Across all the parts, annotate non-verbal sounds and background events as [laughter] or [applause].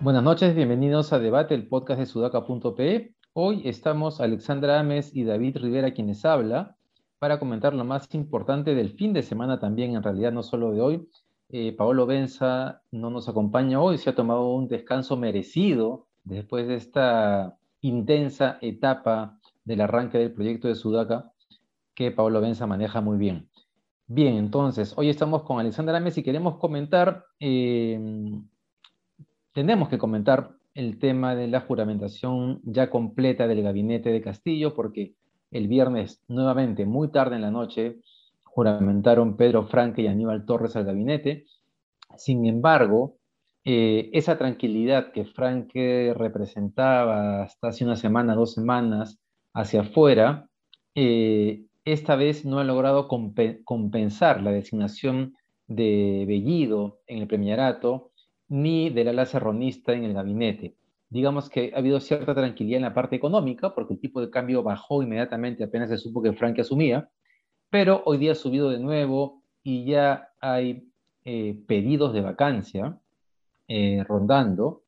Buenas noches, bienvenidos a Debate, el podcast de sudaca.pe. Hoy estamos Alexandra Ames y David Rivera quienes habla para comentar lo más importante del fin de semana también, en realidad no solo de hoy. Eh, Paolo Benza no nos acompaña hoy, se ha tomado un descanso merecido después de esta intensa etapa del arranque del proyecto de Sudaca que Paolo Benza maneja muy bien. Bien, entonces, hoy estamos con Alexandra Ames y queremos comentar, eh, tenemos que comentar el tema de la juramentación ya completa del gabinete de Castillo, porque el viernes, nuevamente, muy tarde en la noche, juramentaron Pedro Franque y Aníbal Torres al gabinete. Sin embargo, eh, esa tranquilidad que Franque representaba hasta hace una semana, dos semanas, hacia afuera, eh, esta vez no ha logrado compensar la designación de Bellido en el premierato, ni del ala serronista en el gabinete. Digamos que ha habido cierta tranquilidad en la parte económica, porque el tipo de cambio bajó inmediatamente apenas se supo que Frank asumía, pero hoy día ha subido de nuevo y ya hay eh, pedidos de vacancia eh, rondando.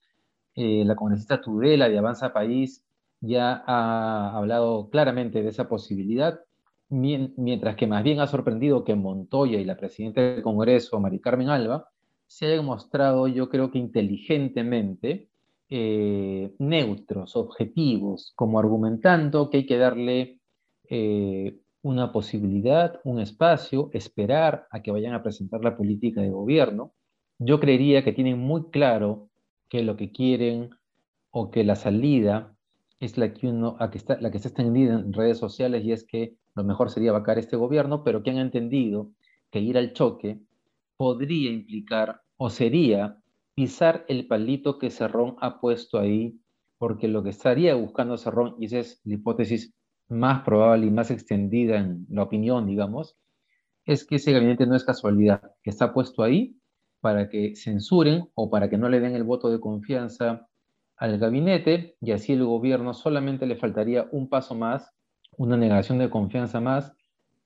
Eh, la congresista Tudela de Avanza País ya ha hablado claramente de esa posibilidad, mientras que más bien ha sorprendido que Montoya y la presidenta del Congreso, Mari Carmen Alba, se hayan mostrado, yo creo que inteligentemente, eh, neutros, objetivos, como argumentando que hay que darle eh, una posibilidad, un espacio, esperar a que vayan a presentar la política de gobierno. Yo creería que tienen muy claro que lo que quieren o que la salida es la que, uno, que está, la que está extendida en redes sociales y es que lo mejor sería vacar este gobierno, pero que han entendido que ir al choque podría implicar o sería pisar el palito que Cerrón ha puesto ahí, porque lo que estaría buscando Cerrón, y esa es la hipótesis más probable y más extendida en la opinión, digamos, es que ese gabinete no es casualidad, que está puesto ahí para que censuren o para que no le den el voto de confianza al gabinete y así el gobierno solamente le faltaría un paso más, una negación de confianza más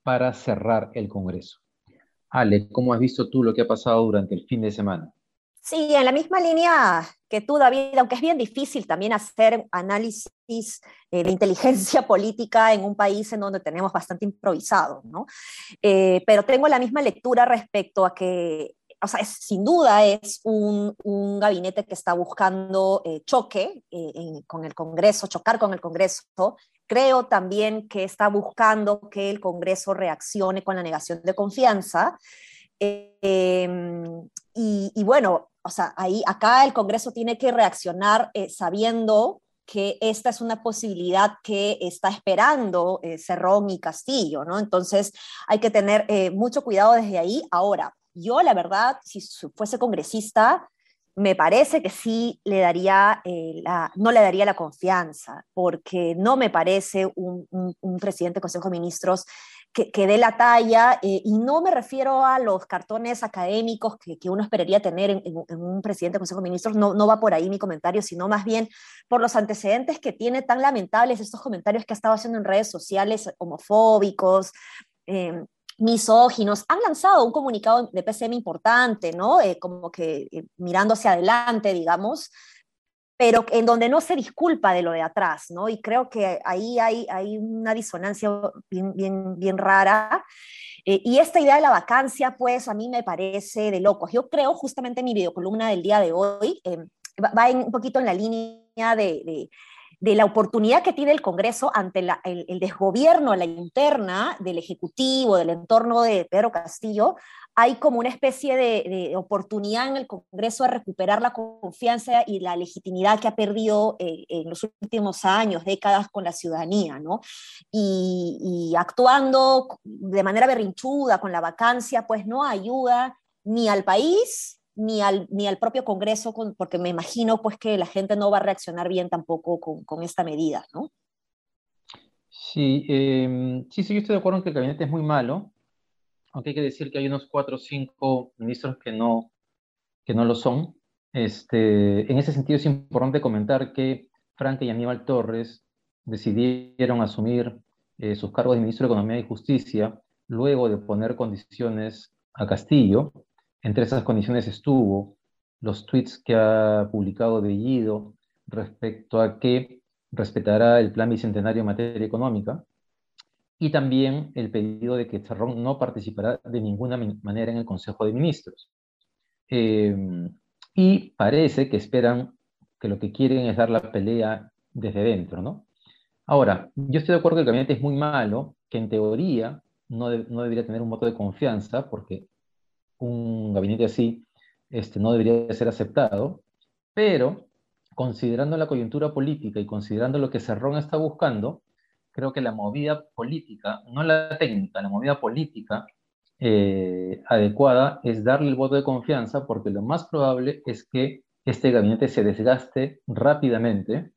para cerrar el Congreso. Ale, ¿cómo has visto tú lo que ha pasado durante el fin de semana? Sí, en la misma línea que tú, David, aunque es bien difícil también hacer análisis eh, de inteligencia [laughs] política en un país en donde tenemos bastante improvisado, ¿no? Eh, pero tengo la misma lectura respecto a que, o sea, sin duda es un, gabinete que está buscando eh, choque con el Congreso, chocar con el Congreso. Creo también que está buscando que el Congreso reaccione con la negación de confianza. y, bueno, o sea, ahí, acá el Congreso tiene que reaccionar eh, sabiendo que esta es una posibilidad que está esperando eh, Cerrón y Castillo, ¿no? Entonces hay que tener eh, mucho cuidado desde ahí. Ahora, yo la verdad, si fuese congresista, me parece que sí le daría, la, no le daría la confianza, porque no me parece un, presidente del Consejo de Ministros que, dé la talla, eh, y no me refiero a los cartones académicos que, que uno esperaría tener en, un presidente del Consejo de Ministros, no, no va por ahí mi comentario, sino más bien por los antecedentes que tiene tan lamentables estos comentarios que ha estado haciendo en redes sociales, homofóbicos, eh, misóginos, han lanzado un comunicado de PCM importante, ¿no? Eh, como que mirando hacia adelante, digamos, pero en donde no se disculpa de lo de atrás, ¿no? Y creo que ahí hay, hay una disonancia bien, bien, bien rara. Eh, y esta idea de la vacancia, pues a mí me parece de locos. Yo creo justamente en mi videocolumna del día de hoy, eh, va, un poquito en la línea de, la oportunidad que tiene el Congreso ante el, el, desgobierno, la interna del Ejecutivo, del entorno de Pedro Castillo, hay como una especie de, oportunidad en el Congreso de recuperar la confianza y la legitimidad que ha perdido eh, en los últimos años, décadas con la ciudadanía, ¿no? Y, actuando de manera berrinchuda con la vacancia, pues no ayuda ni al país ni al, ni al propio Congreso, porque me imagino pues que la gente no va a reaccionar bien tampoco con, esta medida, ¿no? Sí, em, sí, sí, yo estoy de acuerdo en que el gabinete es muy malo, aunque hay que decir que hay unos cuatro o cinco ministros que no, que no lo son. Este, en ese sentido es importante comentar que Frank y Aníbal Torres decidieron asumir eh, sus cargos de ministro de Economía y Justicia luego de poner condiciones a Castillo. Entre esas condiciones estuvo los tweets que ha publicado Bellido respecto a que respetará el plan bicentenario en materia económica y también el pedido de que Cerrón no participará de ninguna manera en el Consejo de Ministros. Em, y parece que esperan que lo que quieren es dar la pelea desde dentro, ¿no? Ahora, yo estoy de acuerdo que el gabinete es muy malo, que en teoría no, no debería tener un voto de confianza, porque un gabinete así este, no debería ser aceptado, pero considerando la coyuntura política y considerando lo que Cerrón está buscando, creo que la movida política, no la técnica, la movida política eh, adecuada es darle el voto de confianza porque lo más probable es que este gabinete se desgaste rápidamente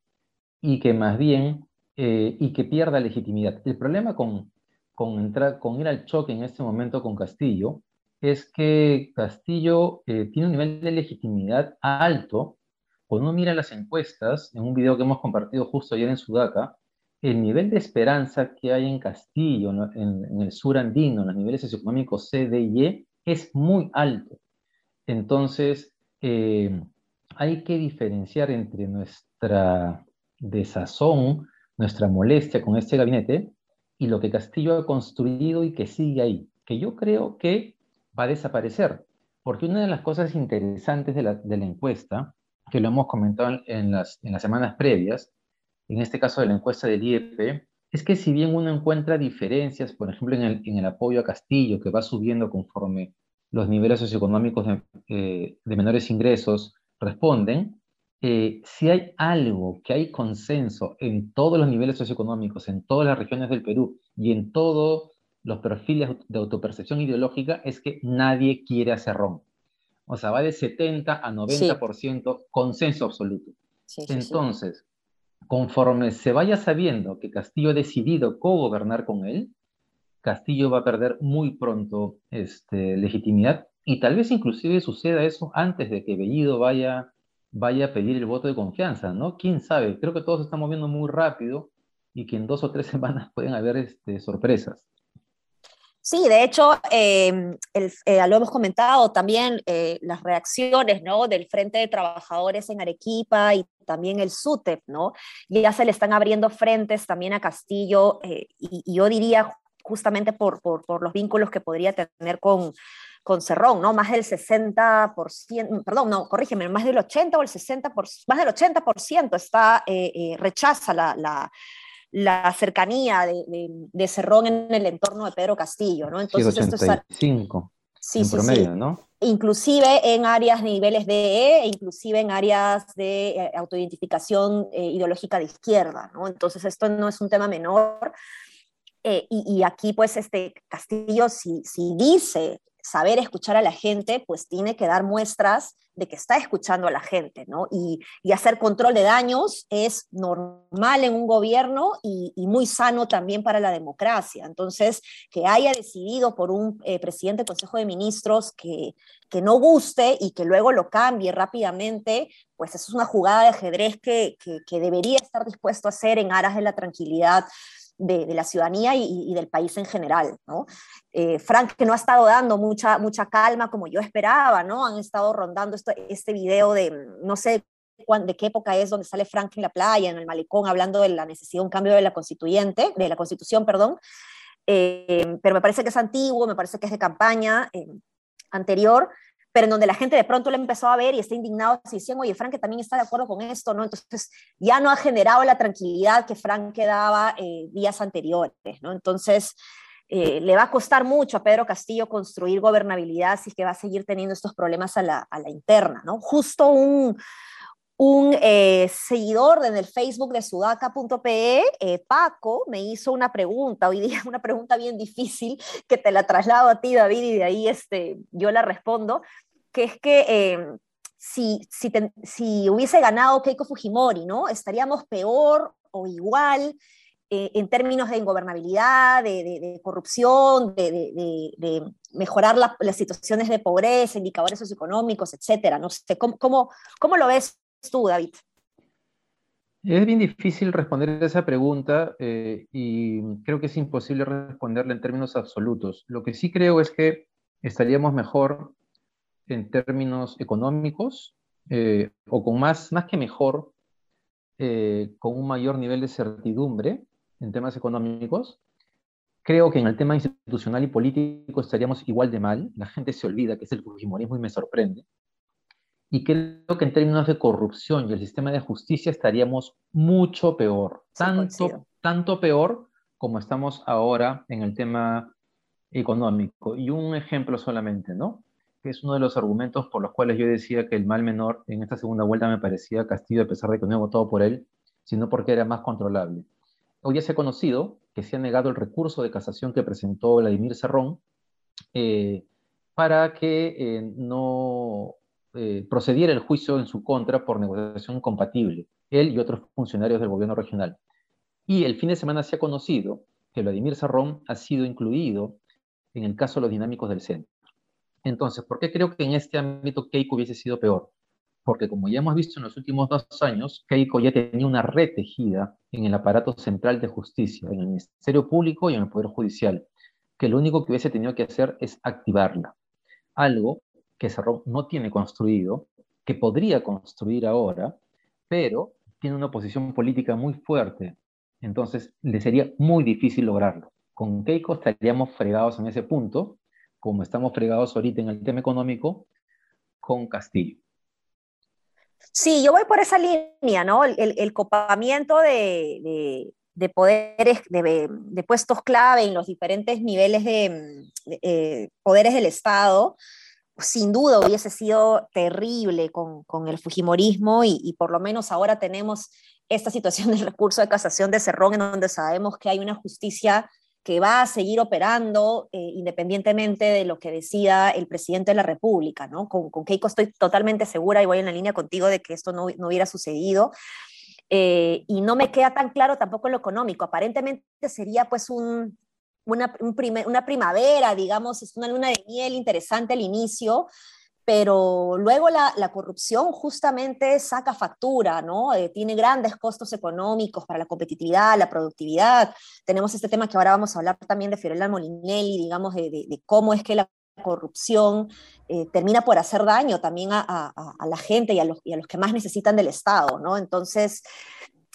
y que más bien, eh, y que pierda legitimidad. El problema con, con, entrar, con ir al choque en este momento con Castillo es que Castillo eh, tiene un nivel de legitimidad alto. Cuando uno mira las encuestas, en un video que hemos compartido justo ayer en Sudaca, el nivel de esperanza que hay en Castillo, en, el sur andino, en los niveles socioeconómicos C, D y E, es muy alto. Entonces, eh, hay que diferenciar entre nuestra desazón, nuestra molestia con este gabinete y lo que Castillo ha construido y que sigue ahí, que yo creo que va a desaparecer. Porque una de las cosas interesantes de la, encuesta, que lo hemos comentado en las, en las semanas previas, en este caso de la encuesta del IEP, es que si bien uno encuentra diferencias, por ejemplo, en el, en el apoyo a Castillo, que va subiendo conforme los niveles socioeconómicos de, eh, menores ingresos responden, eh, si hay algo que hay consenso en todos los niveles socioeconómicos, en todas las regiones del Perú y en todos los perfiles de autopercepción ideológica, es que nadie quiere a Cerrón. O sea, va de 70 a 90% consenso absoluto. Entonces, conforme se vaya sabiendo que Castillo ha decidido co-gobernar con él, Castillo va a perder muy pronto este, legitimidad y tal vez inclusive suceda eso antes de que Bellido vaya, vaya a pedir el voto de confianza, ¿no? ¿Quién sabe? Creo que todo se está moviendo muy rápido y que en dos o tres [laughs] semanas pueden haber este, sorpresas. Sí, de hecho, em, eh, lo hemos comentado también, eh, las reacciones ¿no? del Frente de Trabajadores en Arequipa y también el SUTEP, ¿no? Ya se le están abriendo frentes también a Castillo eh, y, yo diría justamente por, por, por, los vínculos que podría tener con, con Cerrón, ¿no? Más del 60%, perdón, no, corrígeme, más del 80 o el 60%, más del 80% está, rechaza la, la la cercanía de, de, Cerrón en el entorno de Pedro Castillo, ¿no? Entonces, sí, 85 sí, en promedio, ¿no? Inclusive en áreas de niveles de E, inclusive en áreas de eh, autoidentificación eh, ideológica de izquierda, ¿no? Entonces esto no es un tema menor. Eh, y, y, aquí, pues, este Castillo, si, si dice saber escuchar a la gente, pues tiene que dar muestras de que está escuchando a la gente, ¿no? Y, hacer control de daños es normal en un gobierno y, muy sano también para la democracia. Entonces, que haya decidido por un eh, presidente del Consejo de Ministros que, no guste y que luego lo cambie rápidamente, pues eso es una jugada de ajedrez que, que debería estar dispuesto a hacer en aras de la tranquilidad de, la ciudadanía y, del país en general. Eh, Frank, que no ha estado dando mucha, mucha calma como yo esperaba, ¿no? han estado rondando este video de, no sé de qué época es donde sale Frank en la playa, en el malecón, hablando de la necesidad de un cambio de la constituyente, de la constitución, perdón, eh, pero me parece que es antiguo, me parece que es de campaña eh, anterior, pero en donde la gente de pronto le empezó a ver y está indignado, se dicen, oye, Frank que también está de acuerdo con esto, ¿no? Entonces ya no ha generado la tranquilidad que Frank daba eh, días anteriores, ¿no? Entonces eh, le va a costar mucho a Pedro Castillo construir gobernabilidad si es que va a seguir teniendo estos problemas a la, a la interna, ¿no? Justo un, un eh, seguidor en el Facebook de sudaca.pe, Paco, me hizo una pregunta, hoy día [laughs] una pregunta bien difícil, que te la traslado a ti, David, y de ahí este, yo la respondo que es que em, si, si, hubiese ganado Keiko Fujimori, ¿no? Estaríamos peor o igual eh, en términos de ingobernabilidad, de, corrupción, de, mejorar las situaciones de pobreza, indicadores socioeconómicos, etcétera. No sé, ¿cómo, cómo, lo ves tú, David? Es bien difícil responder esa pregunta eh, y creo que es imposible responderla en términos absolutos. Lo que sí creo es que estaríamos mejor en términos económicos eh, o con más, más que mejor, eh, con un mayor nivel de certidumbre en temas económicos. Creo que en el tema institucional y político estaríamos igual de mal. La gente se olvida que es el fujimorismo y me sorprende. Y creo que en términos de corrupción y el sistema de justicia estaríamos mucho peor, tanto, tanto peor como estamos ahora en el tema económico. Y un ejemplo solamente, ¿no? Es uno de los argumentos por los cuales yo decía que el mal menor en esta segunda vuelta me parecía Castillo, a pesar de que no he votado por él, sino porque era más controlable. Hoy ya se ha conocido que se ha negado el recurso de casación que presentó Vladimir Serrón eh, para que eh, no eh, procediera el juicio en su contra por negociación incompatible, él y otros funcionarios del gobierno regional. Y el fin de semana se ha conocido que Vladimir Sarrón ha sido incluido en el caso de los dinámicos del centro. Entonces, ¿por qué creo que en este ámbito Keiko hubiese sido peor? Porque como ya hemos visto en los últimos dos años, Keiko ya tenía una red tejida en el aparato central de justicia, en el Ministerio Público y en el Poder Judicial, que lo único que hubiese tenido que hacer es activarla. Algo que Cerrón no tiene construido, que podría construir ahora, pero tiene una posición política muy fuerte. Entonces, le sería muy difícil lograrlo. Con Keiko estaríamos fregados en ese punto, como estamos fregados ahorita en el tema económico, con Castillo. Sí, yo voy por esa línea, ¿no? El, copamiento de, poderes, de, puestos clave en los diferentes niveles de, eh, poderes del Estado sin duda hubiese sido terrible con, el Fujimorismo y, por lo menos ahora tenemos esta situación del recurso de casación de Cerrón en donde sabemos que hay una justicia que va a seguir operando eh, independientemente de lo que decida el presidente de la República, ¿no? Con, Keiko estoy totalmente segura y voy en la línea contigo de que esto no, hubiera sucedido. Eh, y no me queda tan claro tampoco lo económico. Aparentemente sería pues un, una, una primavera, digamos, es una luna de miel interesante al inicio, pero luego la, la, corrupción justamente saca factura, ¿no? Eh, tiene grandes costos económicos para la competitividad, la productividad. Tenemos este tema que ahora vamos a hablar también de Fiorella Molinelli, digamos, de, de, cómo es que la corrupción eh, termina por hacer daño también a, a, la gente y a, los, y a, los, que más necesitan del Estado, ¿no? Entonces,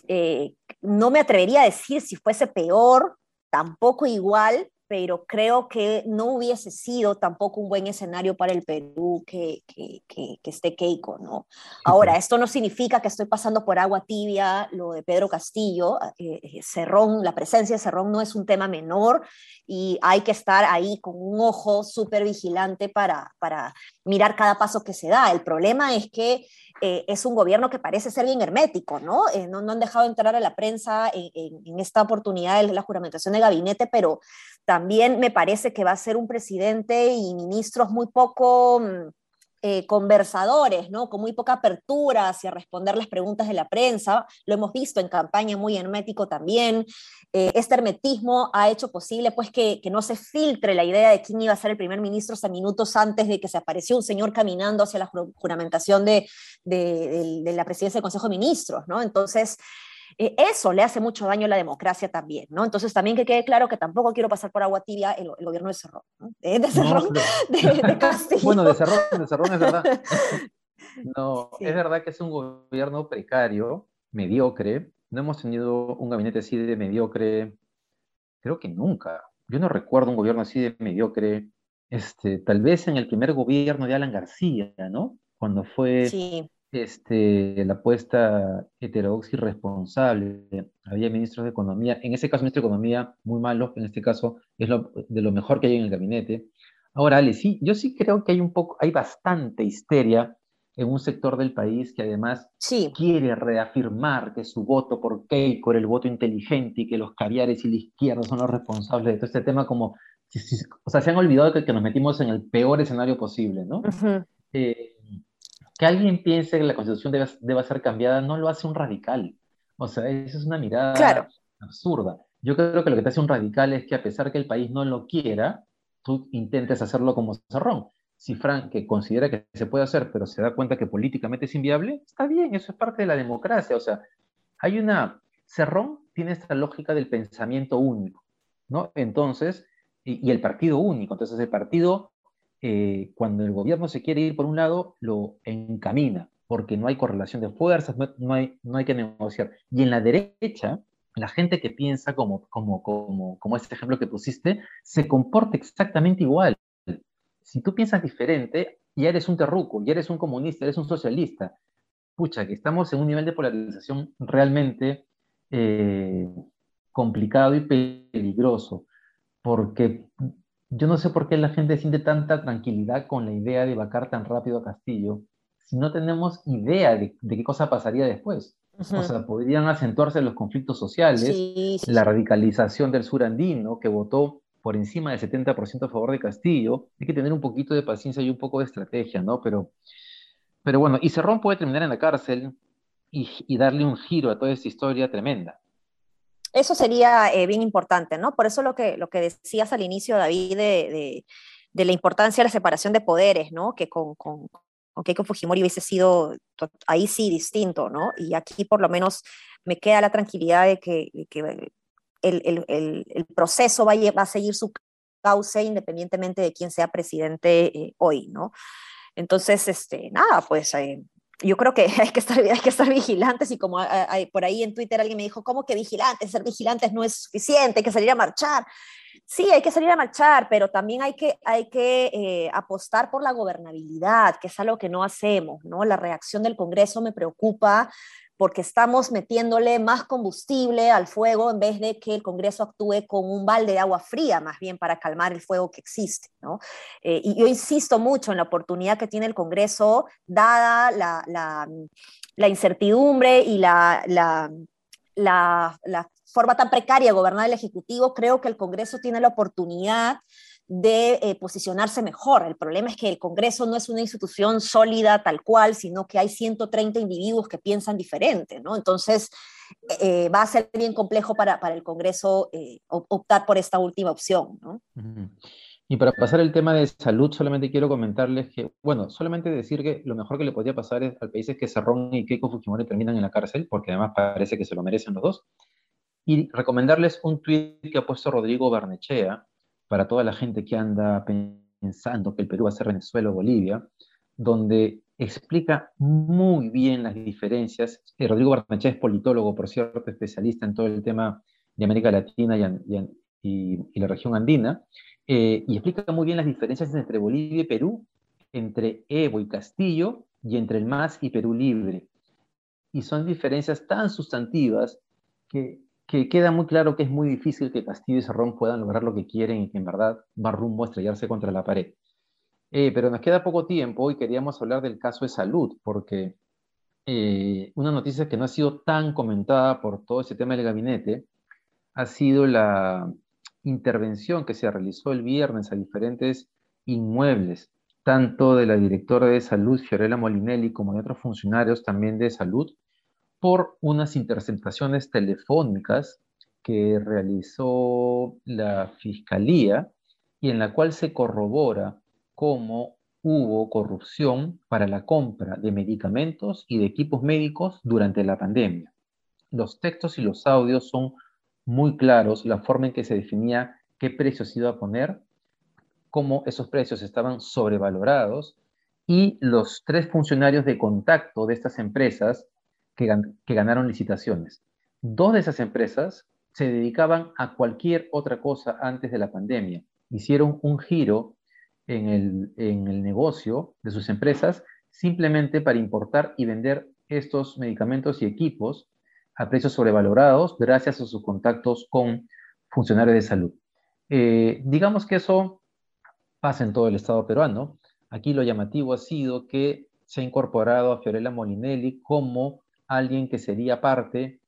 eh, no me atrevería a decir si fuese peor tampoco igual, pero creo que no hubiese sido tampoco un buen escenario para el Perú que, que, que, esté Keiko, ¿no? Ahora, esto no significa que estoy pasando por agua tibia lo de Pedro Castillo. Eh, eh, Cerrón, la presencia de Cerrón no es un tema menor y hay que estar ahí con un ojo súper vigilante para, para mirar cada paso que se da. El problema es que eh, es un gobierno que parece ser bien hermético, ¿no? Eh, no, han dejado entrar a la prensa en, esta oportunidad de la juramentación de gabinete, pero también me parece que va a ser un presidente y ministros muy poco... Eh, conversadores, ¿no? Con muy poca apertura hacia responder las preguntas de la prensa. Lo hemos visto en campaña muy hermético también. Eh, este hermetismo ha hecho posible, pues, que, que, no se filtre la idea de quién iba a ser el primer ministro hasta minutos antes de que se apareció un señor caminando hacia la juramentación de, de, de la presidencia del Consejo de Ministros, ¿no? Entonces, eh, eso le hace mucho daño a la democracia también, ¿no? Entonces también que quede claro que tampoco quiero pasar por agua tibia el, gobierno de Cerrón, ¿no? Eh, de Cerrón, de, Castillo. bueno, de Cerrón, de Cerrón es verdad. [laughs] No, es verdad que es un gobierno precario, mediocre. No hemos tenido un gabinete así de mediocre, creo que nunca. Yo no recuerdo un gobierno así de mediocre. Este, tal vez en el primer gobierno de Alan García, ¿no? Cuando fue sí este, la apuesta heterodoxa y responsable. Había ministros de Economía, en ese caso ministro de Economía muy malo, en este caso es lo, de lo mejor que hay en el gabinete. Ahora, Ale, sí, yo sí creo que hay un poco, hay bastante histeria en un sector del país que además quiere reafirmar que su voto por Keiko era el voto inteligente y que los caviares y la izquierda son los responsables de todo este tema como, o sea, se han olvidado que, que nos metimos en el peor escenario posible, ¿no? Que alguien piense que la constitución debe, ser cambiada no lo hace un radical. O sea, esa es una mirada absurda. Yo creo que lo que te hace un radical es que a pesar que el país no lo quiera, tú intentes hacerlo como Cerrón. Si Frank, que considera que se puede hacer, pero se da cuenta que políticamente es inviable, está bien, eso es parte de la democracia. O sea, hay una, Cerrón tiene esta lógica del pensamiento único, ¿no? Entonces, y, el partido único, entonces el partido, eh, cuando el gobierno se quiere ir por un lado, lo encamina, porque no hay correlación de fuerzas, no, hay, no hay que negociar. Y en la derecha, la gente que piensa como, como, como, como este ejemplo que pusiste, se comporta exactamente igual. Si tú piensas diferente, ya eres un terruco, ya eres un comunista, eres un socialista. Pucha, que estamos en un nivel de polarización realmente eh, complicado y peligroso, porque yo no sé por qué la gente siente tanta tranquilidad con la idea de vacar tan rápido a Castillo, si no tenemos idea de, qué cosa pasaría después. O sea, podrían acentuarse los conflictos sociales, la radicalización del sur andino, que votó por encima del 70% a favor de Castillo. Hay que tener un poquito de paciencia y un poco de estrategia, ¿no? Pero, pero bueno, y Cerrón puede terminar en la cárcel y, darle un giro a toda esta historia tremenda. Eso sería eh, bien importante, ¿no? Por eso lo que, lo que decías al inicio, David, de, de, la importancia de la separación de poderes, ¿no? Que con, con, con Keiko Fujimori hubiese sido ahí sí distinto, ¿no? Y aquí por lo menos me queda la tranquilidad de que, que el, el, el, proceso va a, va a, seguir su cauce independientemente de quién sea presidente eh, hoy, ¿no? Entonces, este, nada, pues eh, yo creo que [laughs] hay que estar, hay que estar vigilantes y como hay, por ahí en Twitter alguien me dijo, ¿cómo que vigilantes? Ser vigilantes no es suficiente, hay que salir a marchar. Sí, hay que salir a marchar, pero también hay que, hay que eh, apostar por la gobernabilidad, que es algo que no hacemos, ¿no? La reacción del Congreso me preocupa porque estamos metiéndole más combustible al fuego en vez de que el Congreso actúe con un balde de agua fría, más bien para calmar el fuego que existe. ¿no? Eh, y yo insisto mucho en la oportunidad que tiene el Congreso, dada la, la, la incertidumbre y la, la, forma tan precaria de gobernar el Ejecutivo, creo que el Congreso tiene la oportunidad de eh, posicionarse mejor. El problema es que el Congreso no es una institución sólida tal cual, sino que hay 130 individuos que piensan diferente, ¿no? Entonces, eh, va a ser bien complejo para, para el Congreso eh, optar por esta última opción, ¿no? Y para pasar el tema de salud, solamente quiero comentarles que, bueno, solamente decir que lo mejor que le podría pasar al país es que Cerrón y Keiko Fujimori terminan en la cárcel, porque además parece que se lo merecen los dos. Y recomendarles un tuit que ha puesto Rodrigo Barnechea, para toda la gente que anda pensando que el Perú va a ser Venezuela o Bolivia, donde explica muy bien las diferencias. Eh, Rodrigo Barnechea es politólogo, por cierto, especialista en todo el tema de América Latina y, la región andina, eh, y explica muy bien las diferencias entre Bolivia y Perú, entre Evo y Castillo, y entre el MAS y Perú Libre. Y son diferencias tan sustantivas que que queda muy claro que es muy difícil que Castillo y Cerrón puedan lograr lo que quieren y que en verdad va rumbo a estrellarse contra la pared. Eh, pero nos queda poco tiempo y queríamos hablar del caso de salud, porque eh, una noticia que no ha sido tan comentada por todo ese tema del gabinete ha sido la intervención que se realizó el viernes a diferentes inmuebles, tanto de la directora de salud, Fiorella Molinelli, como de otros funcionarios también de salud, por unas interceptaciones telefónicas que realizó la Fiscalía y en la cual se corrobora cómo hubo corrupción para la compra de medicamentos y de equipos médicos durante la pandemia. Los textos y los audios son muy claros, la forma en que se definía qué precios iba a poner, cómo esos precios estaban sobrevalorados y los tres funcionarios de contacto de estas empresas que, ganaron licitaciones. Dos de esas empresas se dedicaban a cualquier otra cosa antes de la pandemia. Hicieron un giro en el, en el, negocio de sus empresas simplemente para importar y vender estos medicamentos y equipos a precios sobrevalorados gracias a sus contactos con funcionarios de salud. Eh, digamos que eso pasa en todo el Estado peruano. Aquí lo llamativo ha sido que se ha incorporado a Fiorella Molinelli como alguien que sería parte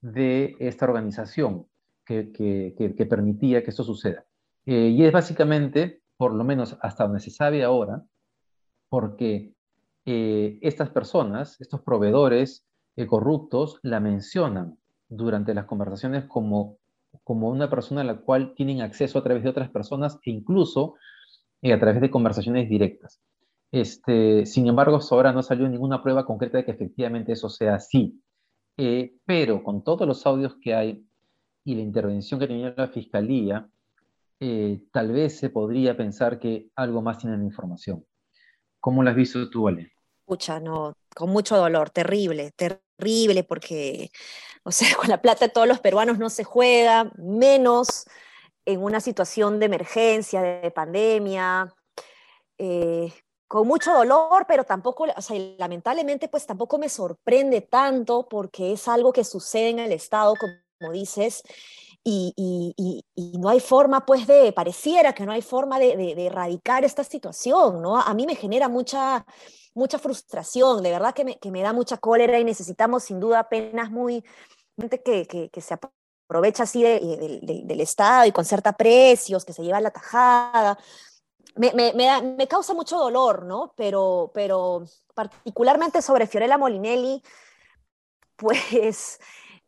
de esta organización que, permitía que esto suceda. Eh, y es básicamente, por lo menos hasta donde se sabe ahora, porque eh, estas personas, estos proveedores corruptos, la mencionan durante las conversaciones como, como una persona a la cual tienen acceso a través de otras personas e incluso a través de conversaciones directas. Este, sin embargo, hasta ahora no salió ninguna prueba concreta de que efectivamente eso sea así. Eh, pero con todos los audios que hay y la intervención que tenía la Fiscalía, eh, tal vez se podría pensar que algo más tienen información. ¿Cómo lo has visto tú, Ale? Escucha, no, con mucho dolor, terrible, terrible, porque, o sea, [laughs] con la plata de todos los peruanos no se juega, menos en una situación de emergencia, de pandemia, eh, con mucho dolor, pero tampoco, o sea, lamentablemente, pues tampoco me sorprende tanto porque es algo que sucede en el Estado, como dices, y, no hay forma, pues, de, pareciera que no hay forma de, de, erradicar esta situación, ¿no? A mí me genera mucha, mucha frustración, de verdad que me, que me da mucha cólera y necesitamos sin duda penas muy, que, que, que se aprovecha así del Estado y concerta precios, que se lleva la tajada. Me, me, causa mucho dolor, ¿no? Pero, pero particularmente sobre Fiorella Molinelli, pues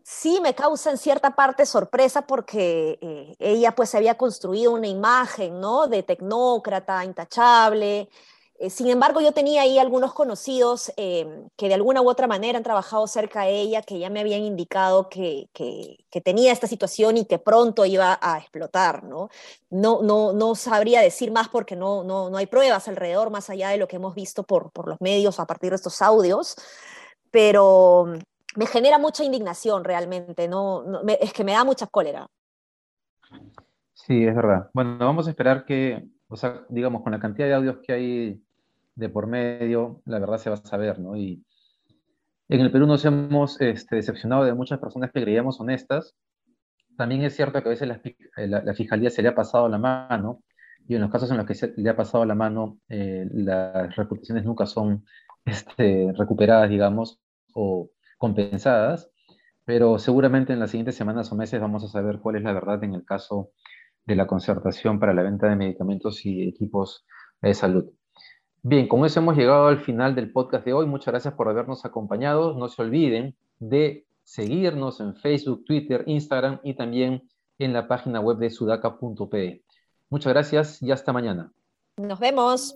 sí me causa en cierta parte sorpresa porque eh, ella pues había construido una imagen, ¿no? De tecnócrata, intachable, sin embargo, yo tenía ahí algunos conocidos eh, que de alguna u otra manera han trabajado cerca de ella, que ya me habían indicado que, tenía esta situación y que pronto iba a explotar, ¿no? No, no, no sabría decir más porque no, no, no hay pruebas alrededor, más allá de lo que hemos visto por, por los medios a partir de estos audios, pero me genera mucha indignación realmente, no, es que me da mucha cólera. Sí, es verdad. Bueno, vamos a esperar que, o sea, digamos, con la cantidad de audios que hay de por medio, la verdad se va a saber, ¿no? Y en el Perú nos hemos este, decepcionado de muchas personas que creíamos honestas. También es cierto que a veces la, fiscalía se le ha pasado la mano, y en los casos en los que se le ha pasado la mano, eh, las reputaciones nunca son este, recuperadas, digamos, o compensadas, pero seguramente en las siguientes semanas o meses vamos a saber cuál es la verdad en el caso de la concertación para la venta de medicamentos y equipos de salud. Bien, con eso hemos llegado al final del podcast de hoy. Muchas gracias por habernos acompañado. No se olviden de seguirnos en Facebook, Twitter, Instagram y también en la página web de sudaca.pe. Muchas gracias y hasta mañana. Nos vemos.